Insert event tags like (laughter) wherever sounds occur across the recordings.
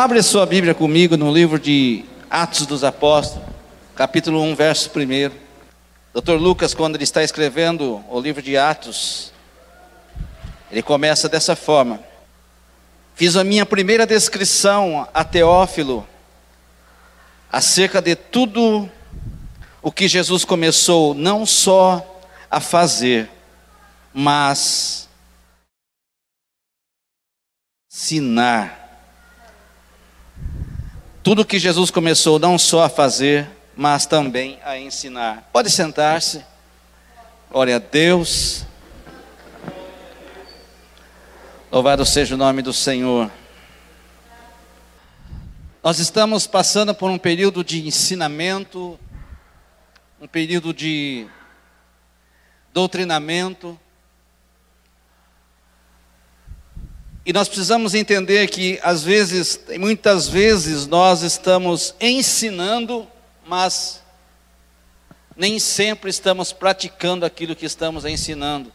Abre a sua Bíblia comigo no livro de Atos dos Apóstolos, capítulo 1, verso 1. Dr. Lucas, quando ele está escrevendo o livro de Atos, ele começa dessa forma: Fiz a minha primeira descrição a Teófilo acerca de tudo o que Jesus começou não só a fazer, mas ensinar. Tudo que Jesus começou não só a fazer, mas também a ensinar. Pode sentar-se. Glória a Deus. Louvado seja o nome do Senhor. Nós estamos passando por um período de ensinamento, um período de doutrinamento. E nós precisamos entender que às vezes, muitas vezes nós estamos ensinando, mas nem sempre estamos praticando aquilo que estamos ensinando.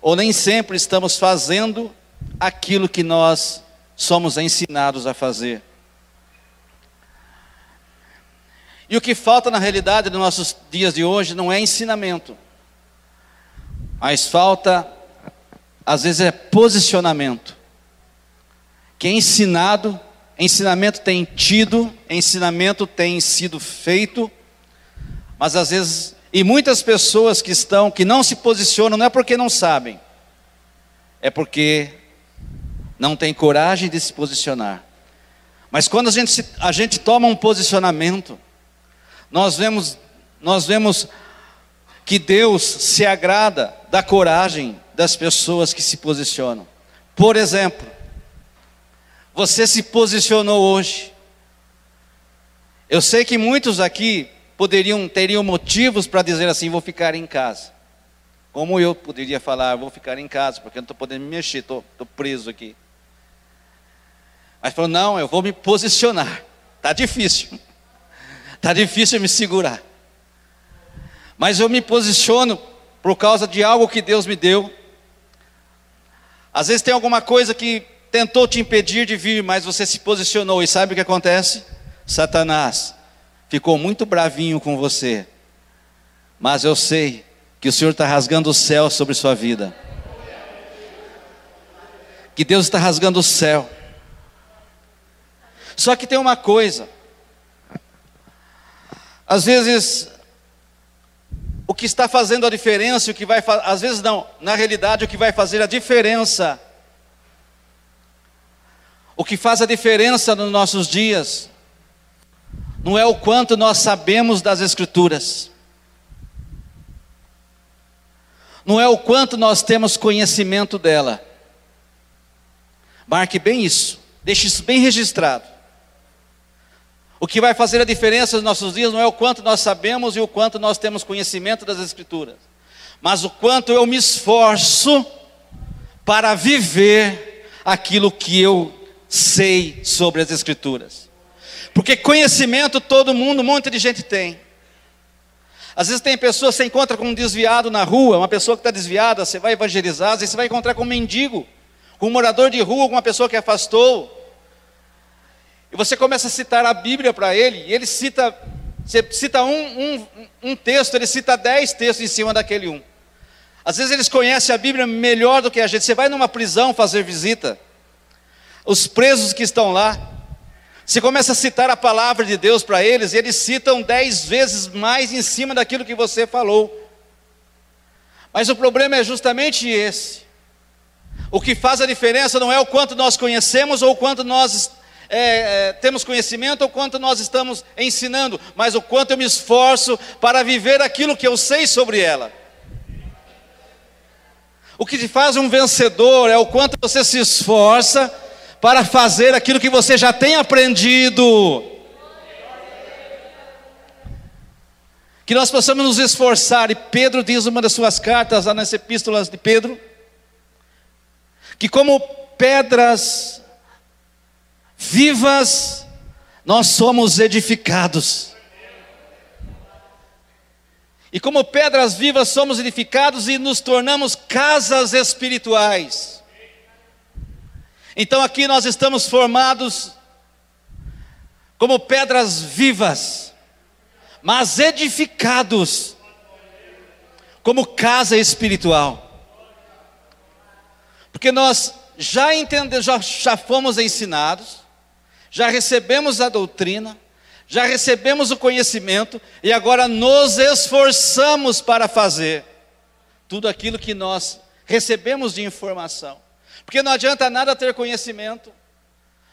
Ou nem sempre estamos fazendo aquilo que nós somos ensinados a fazer. E o que falta na realidade nos nossos dias de hoje não é ensinamento, mas falta, às vezes, é posicionamento. Que é ensinado, ensinamento tem tido, ensinamento tem sido feito, mas às vezes, e muitas pessoas que estão, que não se posicionam, não é porque não sabem, é porque não tem coragem de se posicionar. Mas quando a gente, a gente toma um posicionamento, nós vemos, nós vemos que Deus se agrada da coragem das pessoas que se posicionam. Por exemplo, você se posicionou hoje. Eu sei que muitos aqui poderiam teriam motivos para dizer assim, vou ficar em casa. Como eu poderia falar, vou ficar em casa, porque eu não estou podendo me mexer, estou preso aqui. Mas falou: não, eu vou me posicionar. Está difícil. Está (laughs) difícil me segurar. Mas eu me posiciono por causa de algo que Deus me deu. Às vezes tem alguma coisa que tentou te impedir de vir, mas você se posicionou. E sabe o que acontece? Satanás ficou muito bravinho com você. Mas eu sei que o Senhor está rasgando o céu sobre sua vida. Que Deus está rasgando o céu. Só que tem uma coisa. Às vezes, o que está fazendo a diferença, o que vai, às vezes não, na realidade, o que vai fazer a diferença, o que faz a diferença nos nossos dias, não é o quanto nós sabemos das Escrituras, não é o quanto nós temos conhecimento dela. Marque bem isso, deixe isso bem registrado. O que vai fazer a diferença nos nossos dias não é o quanto nós sabemos e o quanto nós temos conhecimento das Escrituras, mas o quanto eu me esforço para viver aquilo que eu sei sobre as Escrituras. Porque conhecimento todo mundo, um monte de gente tem. Às vezes tem pessoas, você encontra com um desviado na rua, uma pessoa que está desviada, você vai evangelizar, às vezes você vai encontrar com um mendigo, com um morador de rua, com uma pessoa que afastou. E você começa a citar a Bíblia para ele, e ele cita, você cita um, um, um texto, ele cita dez textos em cima daquele um. Às vezes eles conhecem a Bíblia melhor do que a gente. Você vai numa prisão fazer visita, os presos que estão lá, você começa a citar a palavra de Deus para eles, e eles citam dez vezes mais em cima daquilo que você falou. Mas o problema é justamente esse. O que faz a diferença não é o quanto nós conhecemos ou o quanto nós é, é, temos conhecimento ou quanto nós estamos ensinando, mas o quanto eu me esforço para viver aquilo que eu sei sobre ela. O que te faz um vencedor é o quanto você se esforça para fazer aquilo que você já tem aprendido. Que nós possamos nos esforçar, e Pedro diz uma das suas cartas, lá nas epístolas de Pedro, que como pedras vivas, nós somos edificados. E como pedras vivas somos edificados e nos tornamos casas espirituais. Então aqui nós estamos formados como pedras vivas, mas edificados como casa espiritual. Porque nós já entendemos, já, já fomos ensinados, já recebemos a doutrina, já recebemos o conhecimento e agora nos esforçamos para fazer tudo aquilo que nós recebemos de informação. Porque não adianta nada ter conhecimento,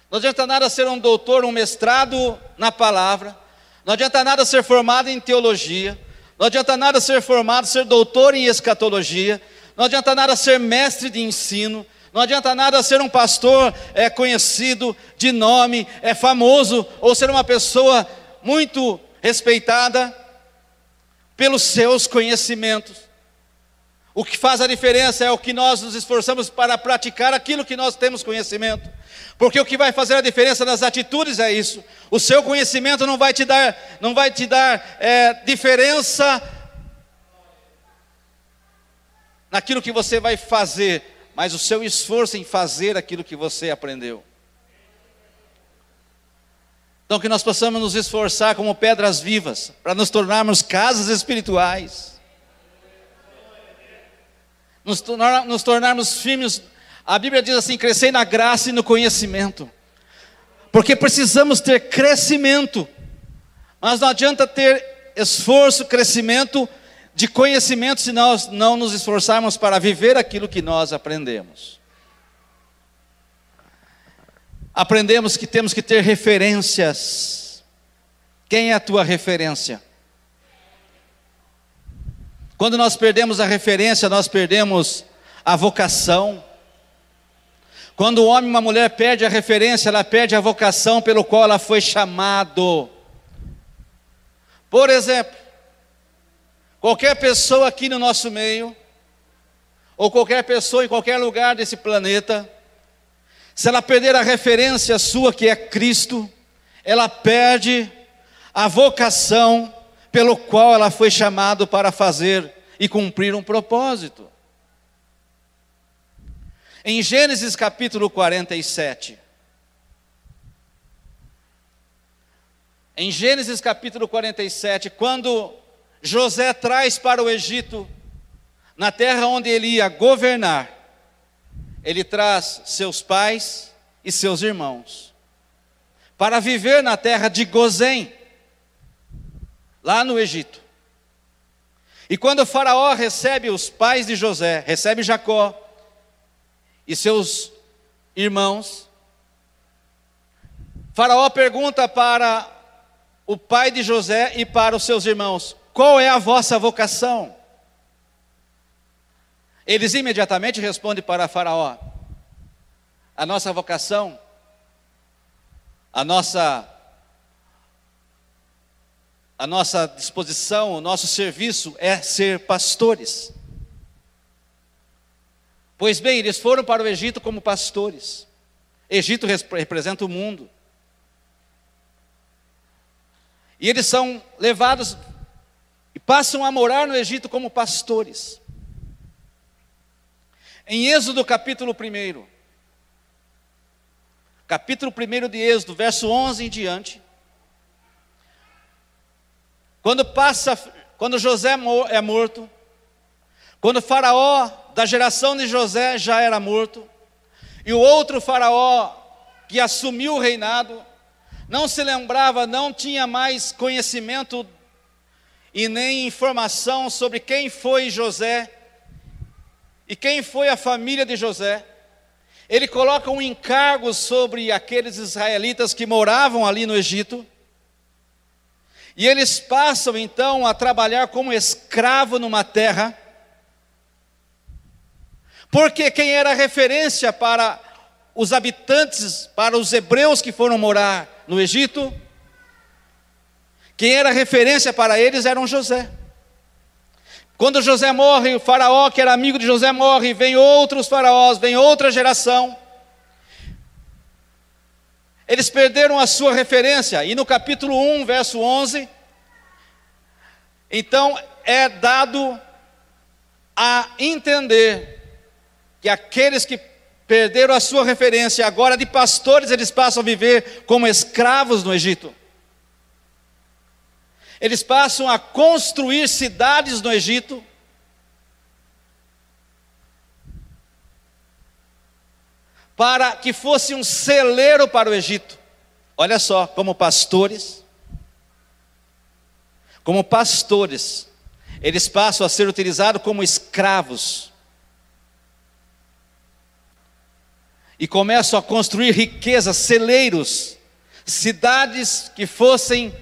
não adianta nada ser um doutor, um mestrado na palavra, não adianta nada ser formado em teologia, não adianta nada ser formado, ser doutor em escatologia, não adianta nada ser mestre de ensino, não adianta nada ser um pastor é conhecido de nome, é famoso, ou ser uma pessoa muito respeitada pelos seus conhecimentos. O que faz a diferença é o que nós nos esforçamos para praticar aquilo que nós temos conhecimento. Porque o que vai fazer a diferença nas atitudes é isso. O seu conhecimento não vai te dar, não vai te dar é, diferença naquilo que você vai fazer, mas o seu esforço em fazer aquilo que você aprendeu. Então, que nós possamos nos esforçar como pedras vivas, para nos tornarmos casas espirituais, nos, tornar, nos tornarmos firmes. A Bíblia diz assim: crescer na graça e no conhecimento, porque precisamos ter crescimento, mas não adianta ter esforço, crescimento de conhecimento se nós não nos esforçarmos para viver aquilo que nós aprendemos aprendemos que temos que ter referências. Quem é a tua referência? Quando nós perdemos a referência, nós perdemos a vocação. Quando o homem e uma mulher perde a referência, ela perde a vocação pelo qual ela foi chamado. Por exemplo, qualquer pessoa aqui no nosso meio, ou qualquer pessoa em qualquer lugar desse planeta, se ela perder a referência sua, que é Cristo, ela perde a vocação pelo qual ela foi chamado para fazer e cumprir um propósito. Em Gênesis capítulo 47, em Gênesis capítulo 47, quando José traz para o Egito, na terra onde ele ia governar, ele traz seus pais e seus irmãos para viver na terra de Gozém, lá no Egito. E quando o Faraó recebe os pais de José, recebe Jacó e seus irmãos, Faraó pergunta para o pai de José e para os seus irmãos: qual é a vossa vocação? Eles imediatamente respondem para Faraó: a nossa vocação, a nossa a nossa disposição, o nosso serviço é ser pastores. Pois bem, eles foram para o Egito como pastores. Egito representa o mundo. E eles são levados e passam a morar no Egito como pastores. Em Êxodo capítulo 1, capítulo 1 de Êxodo, verso 11 em diante, quando passa, quando José é morto, quando faraó da geração de José já era morto, e o outro faraó que assumiu o reinado, não se lembrava, não tinha mais conhecimento e nem informação sobre quem foi José, e quem foi a família de José? Ele coloca um encargo sobre aqueles israelitas que moravam ali no Egito. E eles passam então a trabalhar como escravo numa terra. Porque quem era referência para os habitantes, para os hebreus que foram morar no Egito, quem era referência para eles era um José. Quando José morre, o faraó que era amigo de José morre, vem outros faraós, vem outra geração. Eles perderam a sua referência, e no capítulo 1, verso 11, então é dado a entender que aqueles que perderam a sua referência, agora de pastores eles passam a viver como escravos no Egito. Eles passam a construir cidades no Egito. Para que fosse um celeiro para o Egito. Olha só, como pastores, como pastores, eles passam a ser utilizados como escravos. E começam a construir riquezas, celeiros, cidades que fossem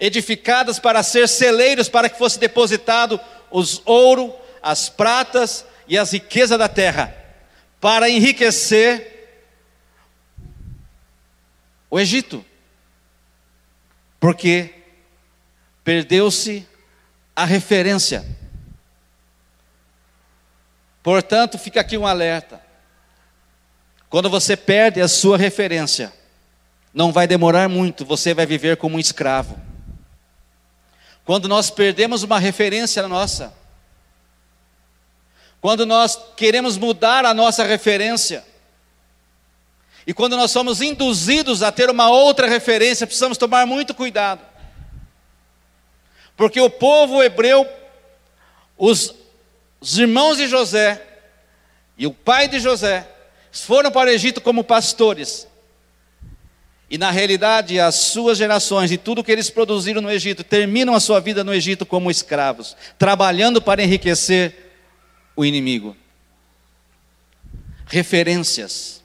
edificadas para ser celeiros, para que fosse depositado os ouro, as pratas e as riquezas da terra, para enriquecer o Egito. Porque perdeu-se a referência. Portanto, fica aqui um alerta. Quando você perde a sua referência, não vai demorar muito, você vai viver como um escravo. Quando nós perdemos uma referência nossa, quando nós queremos mudar a nossa referência, e quando nós somos induzidos a ter uma outra referência, precisamos tomar muito cuidado. Porque o povo hebreu, os, os irmãos de José e o pai de José, foram para o Egito como pastores. E na realidade, as suas gerações e tudo que eles produziram no Egito terminam a sua vida no Egito como escravos, trabalhando para enriquecer o inimigo. Referências.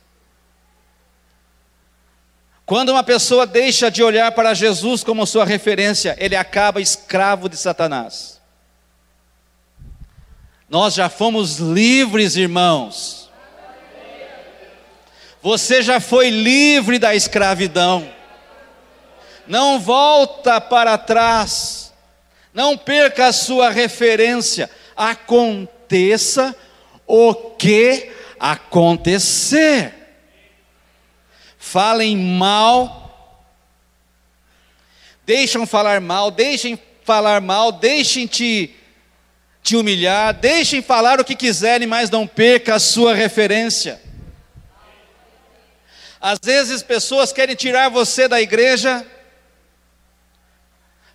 Quando uma pessoa deixa de olhar para Jesus como sua referência, ele acaba escravo de Satanás. Nós já fomos livres, irmãos. Você já foi livre da escravidão. Não volta para trás. Não perca a sua referência. Aconteça o que acontecer. Falem mal. Deixam falar mal, deixem falar mal, deixem te te humilhar, deixem falar o que quiserem, mas não perca a sua referência. Às vezes pessoas querem tirar você da igreja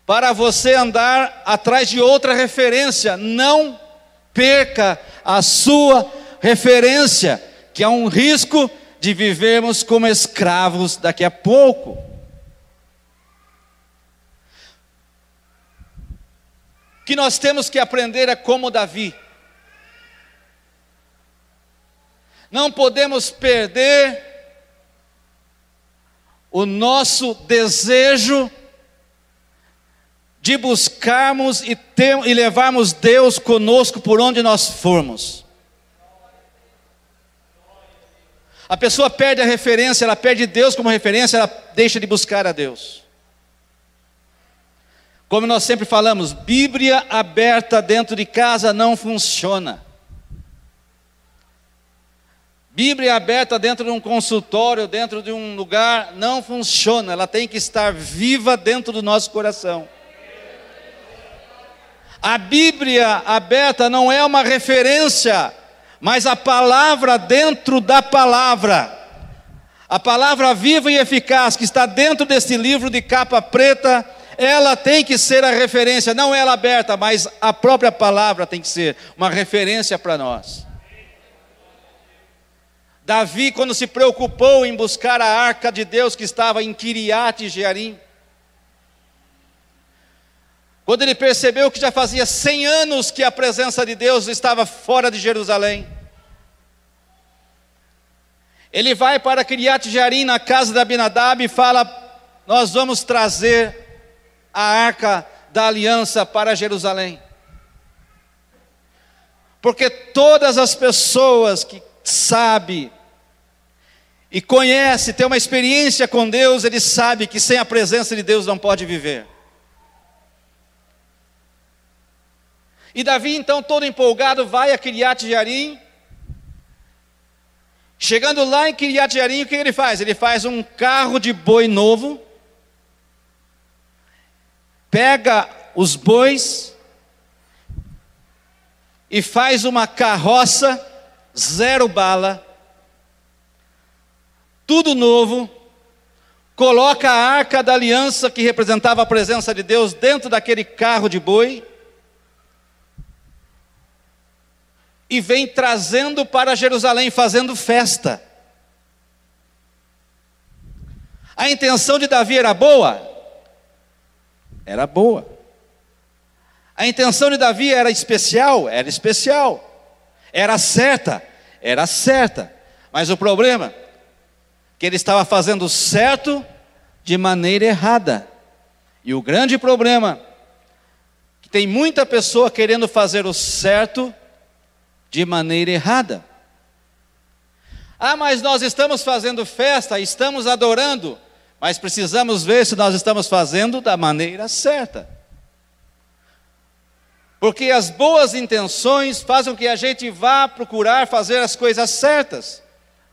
para você andar atrás de outra referência. Não perca a sua referência, que é um risco de vivermos como escravos daqui a pouco. O que nós temos que aprender é como Davi. Não podemos perder o nosso desejo de buscarmos e, ter, e levarmos Deus conosco por onde nós formos. A pessoa perde a referência, ela perde Deus como referência, ela deixa de buscar a Deus. Como nós sempre falamos, Bíblia aberta dentro de casa não funciona. Bíblia aberta dentro de um consultório, dentro de um lugar, não funciona, ela tem que estar viva dentro do nosso coração. A Bíblia aberta não é uma referência, mas a palavra dentro da palavra. A palavra viva e eficaz que está dentro desse livro de capa preta, ela tem que ser a referência, não ela aberta, mas a própria palavra tem que ser uma referência para nós. Davi, quando se preocupou em buscar a arca de Deus que estava em Kiriat Jearim, quando ele percebeu que já fazia 100 anos que a presença de Deus estava fora de Jerusalém, ele vai para Kiriat Jearim, na casa de Abinadab, e fala: Nós vamos trazer a arca da aliança para Jerusalém. Porque todas as pessoas que sabem e conhece, tem uma experiência com Deus, ele sabe que sem a presença de Deus não pode viver. E Davi, então, todo empolgado, vai a Kiriat Jearim. Chegando lá em Kiriat Jearim, o que ele faz? Ele faz um carro de boi novo, pega os bois e faz uma carroça zero bala tudo novo, coloca a arca da aliança que representava a presença de Deus dentro daquele carro de boi e vem trazendo para Jerusalém, fazendo festa. A intenção de Davi era boa? Era boa. A intenção de Davi era especial? Era especial. Era certa? Era certa. Mas o problema é que ele estava fazendo certo de maneira errada. E o grande problema é que tem muita pessoa querendo fazer o certo de maneira errada. Ah, mas nós estamos fazendo festa, estamos adorando, mas precisamos ver se nós estamos fazendo da maneira certa. Porque as boas intenções fazem com que a gente vá procurar fazer as coisas certas,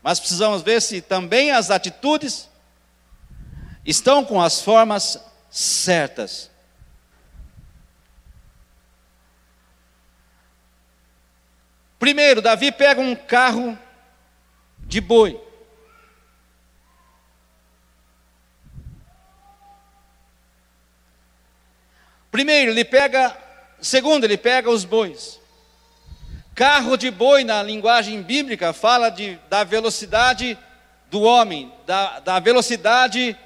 mas precisamos ver se também as atitudes estão com as formas certas. Primeiro, Davi pega um carro de boi. Primeiro, ele pega, segundo, ele pega os bois. Carro de boi, na linguagem bíblica, fala de, da velocidade do homem, da, da velocidade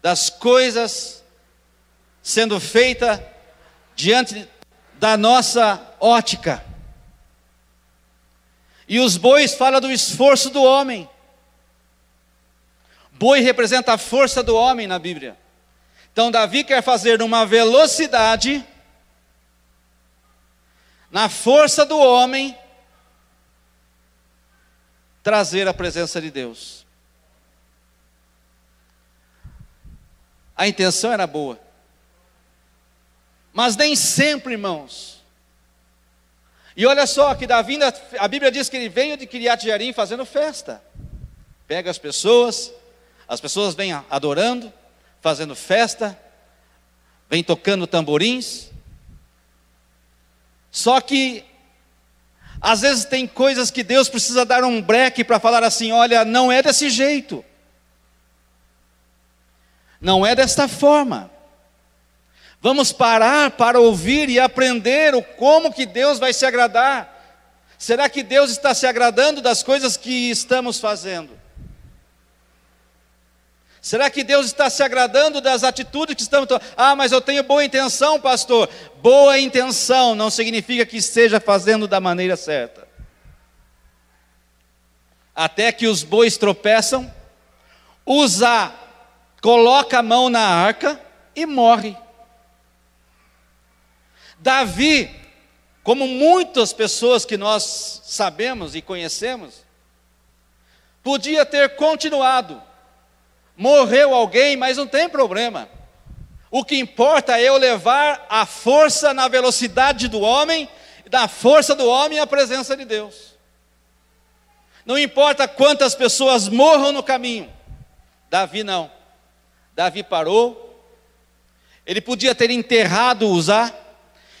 das coisas sendo feita diante da nossa ótica. E os bois fala do esforço do homem. Boi representa a força do homem na Bíblia. Então Davi quer fazer numa velocidade, na força do homem, trazer a presença de Deus. A intenção era boa. Mas nem sempre, irmãos, e olha só que Davi, a Bíblia diz que ele veio de Kiriat Jearim fazendo festa. Pega as pessoas, as pessoas vêm adorando, fazendo festa, vem tocando tamborins. Só que às vezes tem coisas que Deus precisa dar um breque para falar assim: olha, não é desse jeito. Não é desta forma. Vamos parar para ouvir e aprender o como que Deus vai se agradar. Será que Deus está se agradando das coisas que estamos fazendo? Será que Deus está se agradando das atitudes que estamos tomando? Ah, mas eu tenho boa intenção, pastor. Boa intenção não significa que esteja fazendo da maneira certa. Até que os bois tropeçam, usa, coloca a mão na arca e morre. Davi, como muitas pessoas que nós sabemos e conhecemos, podia ter continuado. Morreu alguém, mas não tem problema. O que importa é eu levar a força na velocidade do homem, da força do homem à presença de Deus. Não importa quantas pessoas morram no caminho. Davi não. Davi parou. Ele podia ter enterrado Uzá,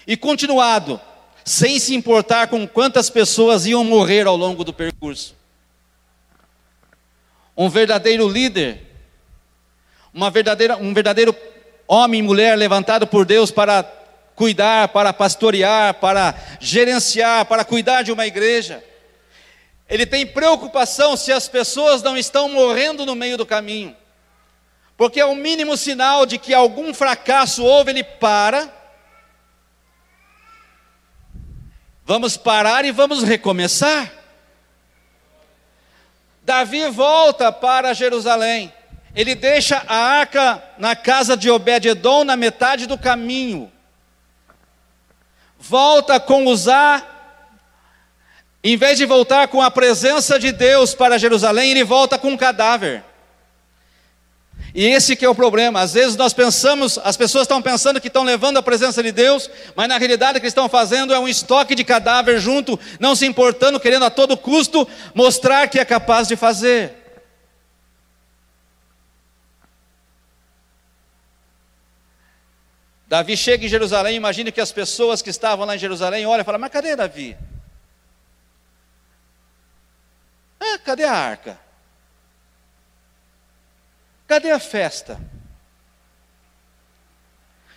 e continuado, sem se importar com quantas pessoas iam morrer ao longo do percurso. Um verdadeiro líder, uma verdadeira, um verdadeiro homem e mulher levantado por Deus para cuidar, para pastorear, para gerenciar, para cuidar de uma igreja. Ele tem preocupação se as pessoas não estão morrendo no meio do caminho. Porque é o mínimo sinal de que algum fracasso houve, ele para Vamos parar e vamos recomeçar. Davi volta para Jerusalém. Ele deixa a arca na casa de Obed-edom na metade do caminho. Volta com Uzá. Em vez de voltar com a presença de Deus para Jerusalém, ele volta com um cadáver. E esse que é o problema. Às vezes nós pensamos, as pessoas estão pensando que estão levando a presença de Deus, mas na realidade o que estão fazendo é um estoque de cadáver junto, não se importando, querendo a todo custo mostrar que é capaz de fazer. Davi chega em Jerusalém, imagine que as pessoas que estavam lá em Jerusalém olham e falam: Mas cadê Davi? Ah, cadê a arca? Cadê a festa?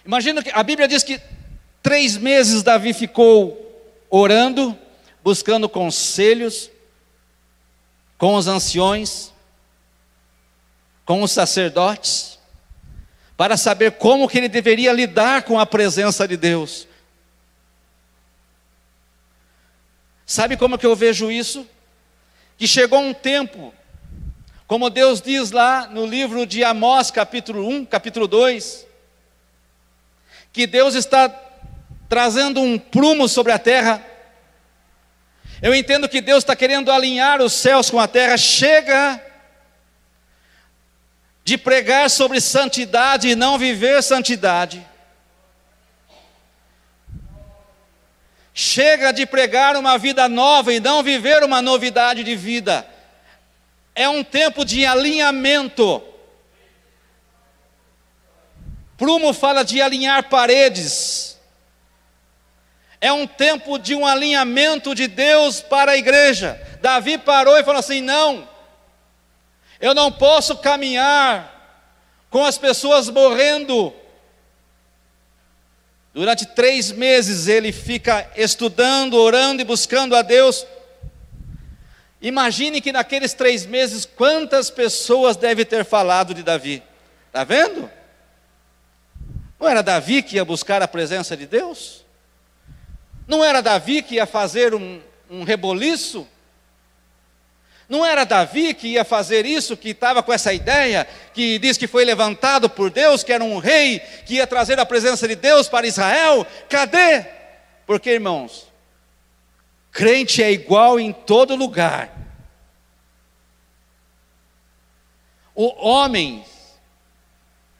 Imagina que a Bíblia diz que três meses Davi ficou orando, buscando conselhos com os anciões, com os sacerdotes, para saber como que ele deveria lidar com a presença de Deus. Sabe como que eu vejo isso? Que chegou um tempo, como Deus diz lá no livro de Amós, capítulo 1, capítulo 2, que Deus está trazendo um prumo sobre a terra. Eu entendo que Deus está querendo alinhar os céus com a terra. Chega de pregar sobre santidade e não viver santidade. Chega de pregar uma vida nova e não viver uma novidade de vida. É um tempo de alinhamento. Prumo fala de alinhar paredes. É um tempo de um alinhamento de Deus para a igreja. Davi parou e falou assim: não, eu não posso caminhar com as pessoas morrendo. Durante três meses ele fica estudando, orando e buscando a Deus. Imagine que naqueles três meses, quantas pessoas deve ter falado de Davi? Está vendo? Não era Davi que ia buscar a presença de Deus? Não era Davi que ia fazer um, um reboliço? Não era Davi que ia fazer isso, que estava com essa ideia, que diz que foi levantado por Deus, que era um rei, que ia trazer a presença de Deus para Israel? Cadê? Porque, irmãos, crente é igual em todo lugar. O homens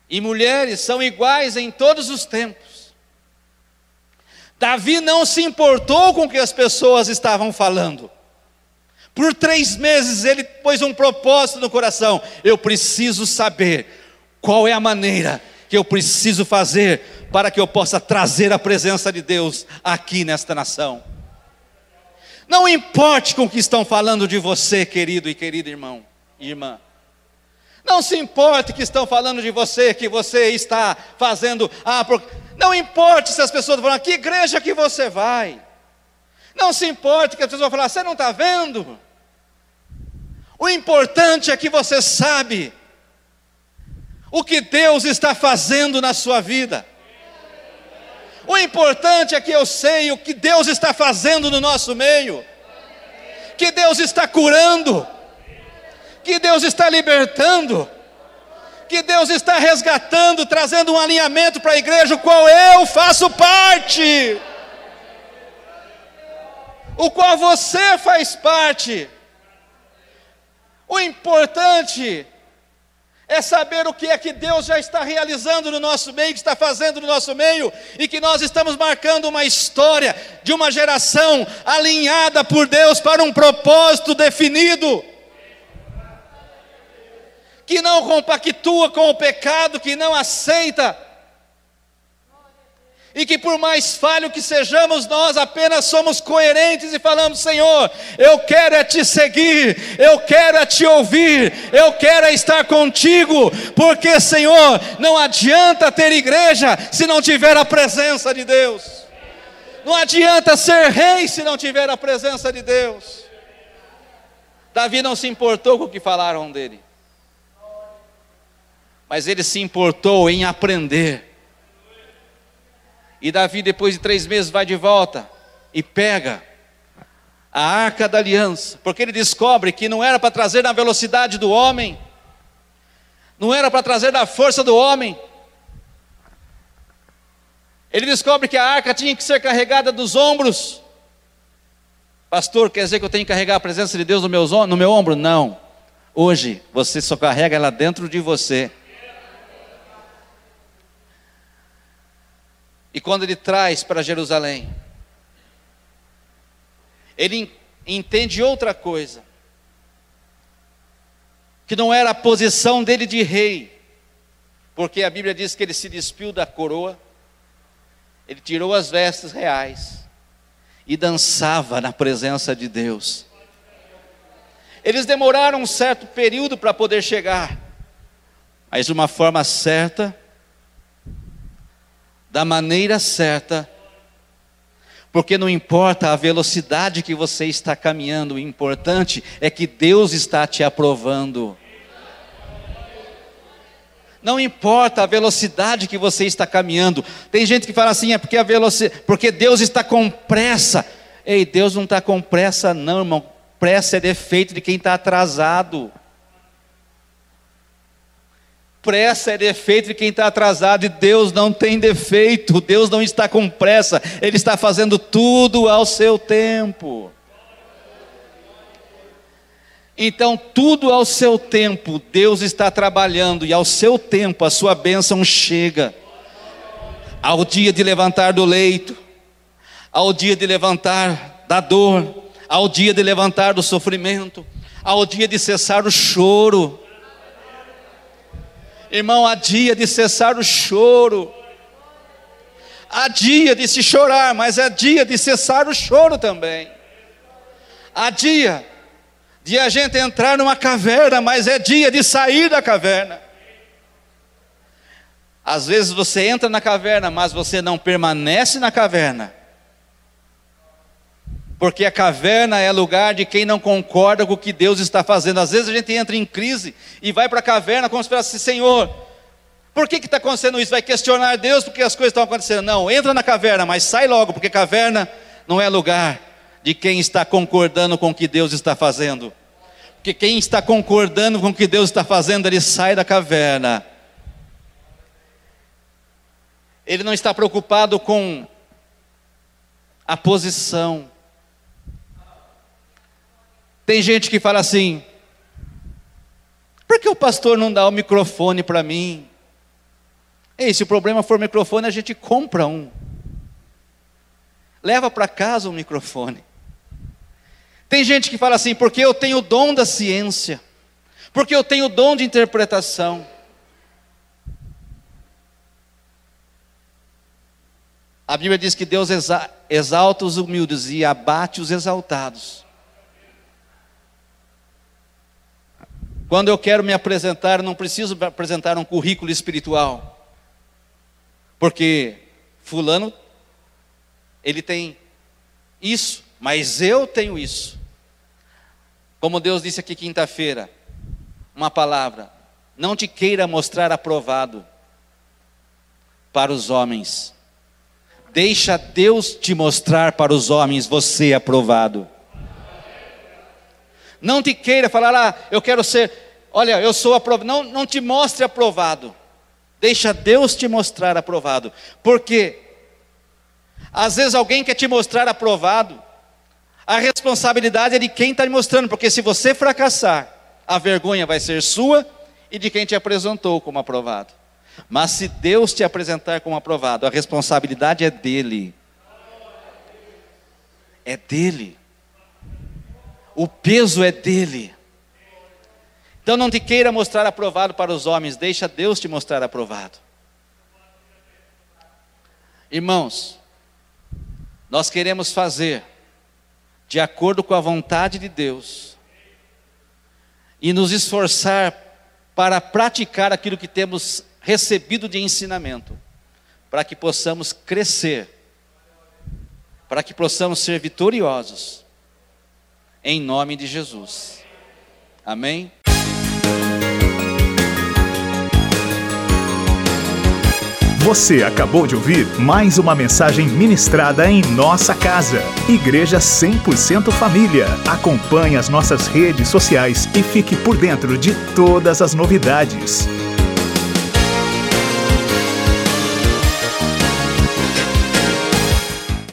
e mulheres são iguais em todos os tempos. Davi não se importou com o que as pessoas estavam falando. Por três meses ele pôs um propósito no coração: eu preciso saber qual é a maneira que eu preciso fazer para que eu possa trazer a presença de Deus aqui nesta nação. Não importe com o que estão falando de você, querido e querida irmão, irmã. Não se importe que estão falando de você, que você está fazendo. Ah. Não importe se as pessoas falam, que igreja que você vai. Não se importe que as pessoas vão falar, você não está vendo? O importante é que você sabe o que Deus está fazendo na sua vida. O importante é que eu sei o que Deus está fazendo no nosso meio. Que Deus está curando que Deus está libertando, que Deus está resgatando, trazendo um alinhamento para a igreja, o qual eu faço parte, o qual você faz parte. O importante é saber o que é que Deus já está realizando no nosso meio, que está fazendo no nosso meio, e que nós estamos marcando uma história de uma geração alinhada por Deus para um propósito definido que não compactua com o pecado, que não aceita, e que por mais falho que sejamos, nós apenas somos coerentes e falamos: Senhor, eu quero é te seguir, eu quero é te ouvir, eu quero é estar contigo, porque, Senhor, não adianta ter igreja se não tiver a presença de Deus, não adianta ser rei se não tiver a presença de Deus. Davi não se importou com o que falaram dele mas ele se importou em aprender. E Davi, depois de três meses, vai de volta e pega a arca da aliança, porque ele descobre que não era para trazer na velocidade do homem, não era para trazer na força do homem. Ele descobre que a arca tinha que ser carregada dos ombros. Pastor, quer dizer que eu tenho que carregar a presença de Deus no meu, no meu ombro? Não. Hoje, você só carrega ela dentro de você. E quando ele traz para Jerusalém, ele entende outra coisa, que não era a posição dele de rei, porque a Bíblia diz que ele se despiu da coroa, ele tirou as vestes reais e dançava na presença de Deus. Eles demoraram um certo período para poder chegar, mas de uma forma certa, da maneira certa, porque não importa a velocidade que você está caminhando, o importante é que Deus está te aprovando. Não importa a velocidade que você está caminhando. Tem gente que fala assim, é porque a velocidade, porque Deus está com pressa. Ei, Deus não está com pressa, não, irmão. Pressa é defeito de quem está atrasado. Pressa é defeito de quem está atrasado e Deus não tem defeito, Deus não está com pressa, Ele está fazendo tudo ao seu tempo. Então, tudo ao seu tempo, Deus está trabalhando e ao seu tempo a sua bênção chega. Ao dia de levantar do leito, ao dia de levantar da dor, ao dia de levantar do sofrimento, ao dia de cessar o choro. Irmão, há dia de cessar o choro. Há dia de se chorar, mas é dia de cessar o choro também. Há dia de a gente entrar numa caverna, mas é dia de sair da caverna. Às vezes você entra na caverna, mas você não permanece na caverna. Porque a caverna é lugar de quem não concorda com o que Deus está fazendo. Às vezes a gente entra em crise e vai para a caverna como se fosse Senhor, por que está acontecendo isso? Vai questionar Deus porque as coisas estão acontecendo. Não, entra na caverna, mas sai logo, porque caverna não é lugar de quem está concordando com o que Deus está fazendo. Porque quem está concordando com o que Deus está fazendo, ele sai da caverna. Ele não está preocupado com a posição. Tem gente que fala assim: por que o pastor não dá o microfone para mim? Ei, se o problema for microfone, a gente compra um. Leva para casa o microfone. Tem gente que fala assim, porque eu tenho o dom da ciência, porque eu tenho o dom de interpretação. A Bíblia diz que Deus exalta os humildes e abate os exaltados. Quando eu quero me apresentar, não preciso apresentar um currículo espiritual, porque Fulano, ele tem isso, mas eu tenho isso. Como Deus disse aqui quinta-feira, uma palavra: não te queira mostrar aprovado para os homens, deixa Deus te mostrar para os homens você aprovado. Não te queira falar, ah, eu quero ser, olha, eu sou aprovado. Não, não te mostre aprovado. Deixa Deus te mostrar aprovado. Porque às vezes alguém quer te mostrar aprovado, a responsabilidade é de quem está mostrando, porque se você fracassar, a vergonha vai ser sua e de quem te apresentou como aprovado. Mas se Deus te apresentar como aprovado, a responsabilidade é dele. É dele. O peso é dele. Então não te queira mostrar aprovado para os homens, deixa Deus te mostrar aprovado. Irmãos, nós queremos fazer de acordo com a vontade de Deus e nos esforçar para praticar aquilo que temos recebido de ensinamento, para que possamos crescer, para que possamos ser vitoriosos, em nome de Jesus. Amém? Você acabou de ouvir mais uma mensagem ministrada em nossa casa. Igreja 100% Família. Acompanhe as nossas redes sociais e fique por dentro de todas as novidades.